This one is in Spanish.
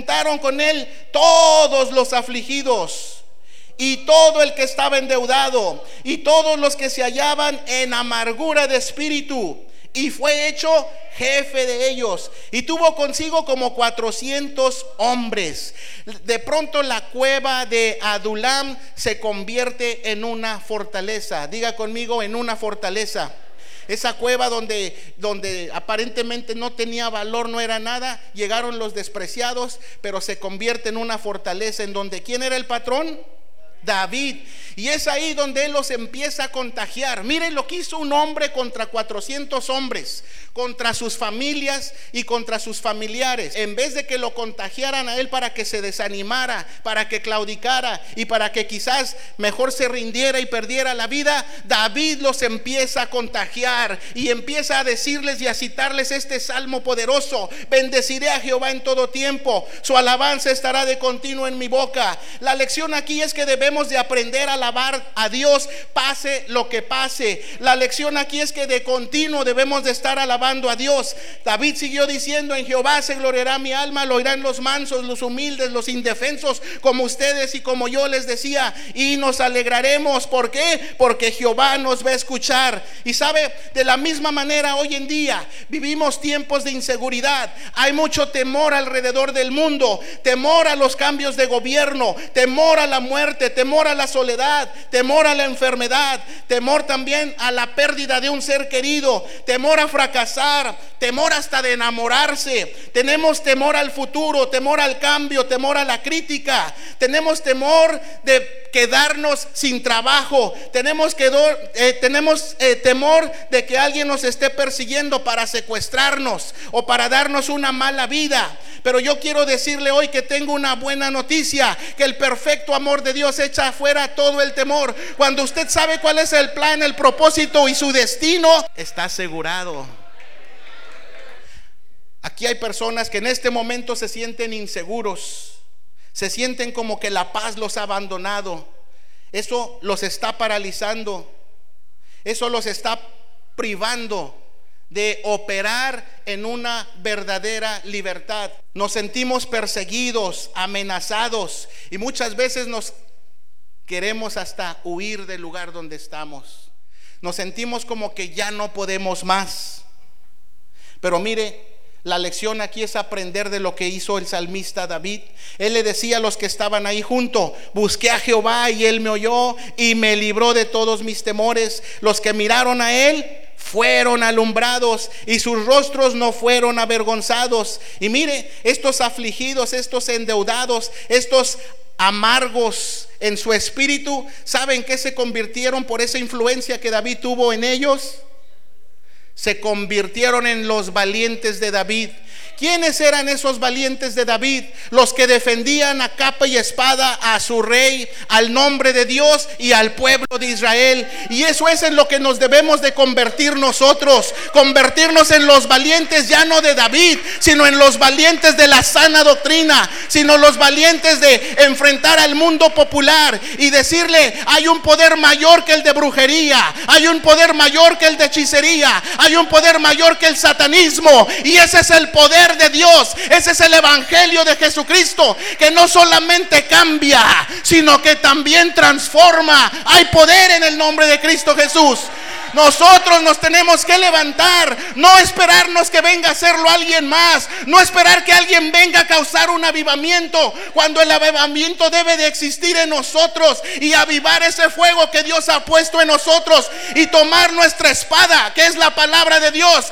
estaron con él todos los afligidos y todo el que estaba endeudado y todos los que se hallaban en amargura de espíritu y fue hecho jefe de ellos y tuvo consigo como 400 hombres. De pronto la cueva de Adulam se convierte en una fortaleza. Diga conmigo, en una fortaleza. Esa cueva donde, donde aparentemente no tenía valor, no era nada, llegaron los despreciados, pero se convierte en una fortaleza en donde ¿quién era el patrón? David. Y es ahí donde él los empieza a contagiar. Miren lo que hizo un hombre contra 400 hombres, contra sus familias y contra sus familiares. En vez de que lo contagiaran a él para que se desanimara, para que claudicara y para que quizás mejor se rindiera y perdiera la vida, David los empieza a contagiar y empieza a decirles y a citarles este salmo poderoso. Bendeciré a Jehová en todo tiempo. Su alabanza estará de continuo en mi boca. La lección aquí es que debemos de aprender a alabar a Dios, pase lo que pase. La lección aquí es que de continuo debemos de estar alabando a Dios. David siguió diciendo, en Jehová se gloriará mi alma, lo oirán los mansos, los humildes, los indefensos, como ustedes y como yo les decía, y nos alegraremos. ¿Por qué? Porque Jehová nos va a escuchar. Y sabe, de la misma manera hoy en día vivimos tiempos de inseguridad. Hay mucho temor alrededor del mundo, temor a los cambios de gobierno, temor a la muerte, temor a la soledad, temor a la enfermedad, temor también a la pérdida de un ser querido, temor a fracasar, temor hasta de enamorarse. Tenemos temor al futuro, temor al cambio, temor a la crítica. Tenemos temor de quedarnos sin trabajo. Tenemos, que eh, eh, temor de que alguien nos esté persiguiendo para secuestrarnos o para darnos una mala vida. Pero yo quiero decirle hoy que tengo una buena noticia, que el perfecto amor de Dios echa afuera todo el temor. Cuando usted sabe cuál es el plan, el propósito y su destino, está asegurado. Aquí hay personas que en este momento se sienten inseguros, se sienten como que la paz los ha abandonado. Eso los está paralizando, eso los está privando de operar en una verdadera libertad. Nos sentimos perseguidos, amenazados y muchas veces nos queremos hasta huir del lugar donde estamos. Nos sentimos como que ya no podemos más. Pero mire, la lección aquí es aprender de lo que hizo el salmista David. Él le decía a los que estaban ahí junto, busqué a Jehová y él me oyó y me libró de todos mis temores. Los que miraron a él fueron alumbrados y sus rostros no fueron avergonzados. Y mire, estos afligidos, estos endeudados, estos amargos en su espíritu, ¿saben que se convirtieron por esa influencia que David tuvo en ellos? Se convirtieron en los valientes de David. ¿Quiénes eran esos valientes de David? Los que defendían a capa y espada a su rey, al nombre de Dios y al pueblo de Israel. Y eso es en lo que nos debemos de convertir nosotros. Convertirnos en los valientes ya no de David, sino en los valientes de la sana doctrina, sino los valientes de enfrentar al mundo popular y decirle, hay un poder mayor que el de brujería, hay un poder mayor que el de hechicería, hay un poder mayor que el satanismo. Y ese es el poder de Dios. Ese es el Evangelio de Jesucristo que no solamente cambia, sino que también transforma. Hay poder en el nombre de Cristo Jesús. Nosotros nos tenemos que levantar, no esperarnos que venga a hacerlo alguien más, no esperar que alguien venga a causar un avivamiento, cuando el avivamiento debe de existir en nosotros y avivar ese fuego que Dios ha puesto en nosotros y tomar nuestra espada, que es la palabra de Dios.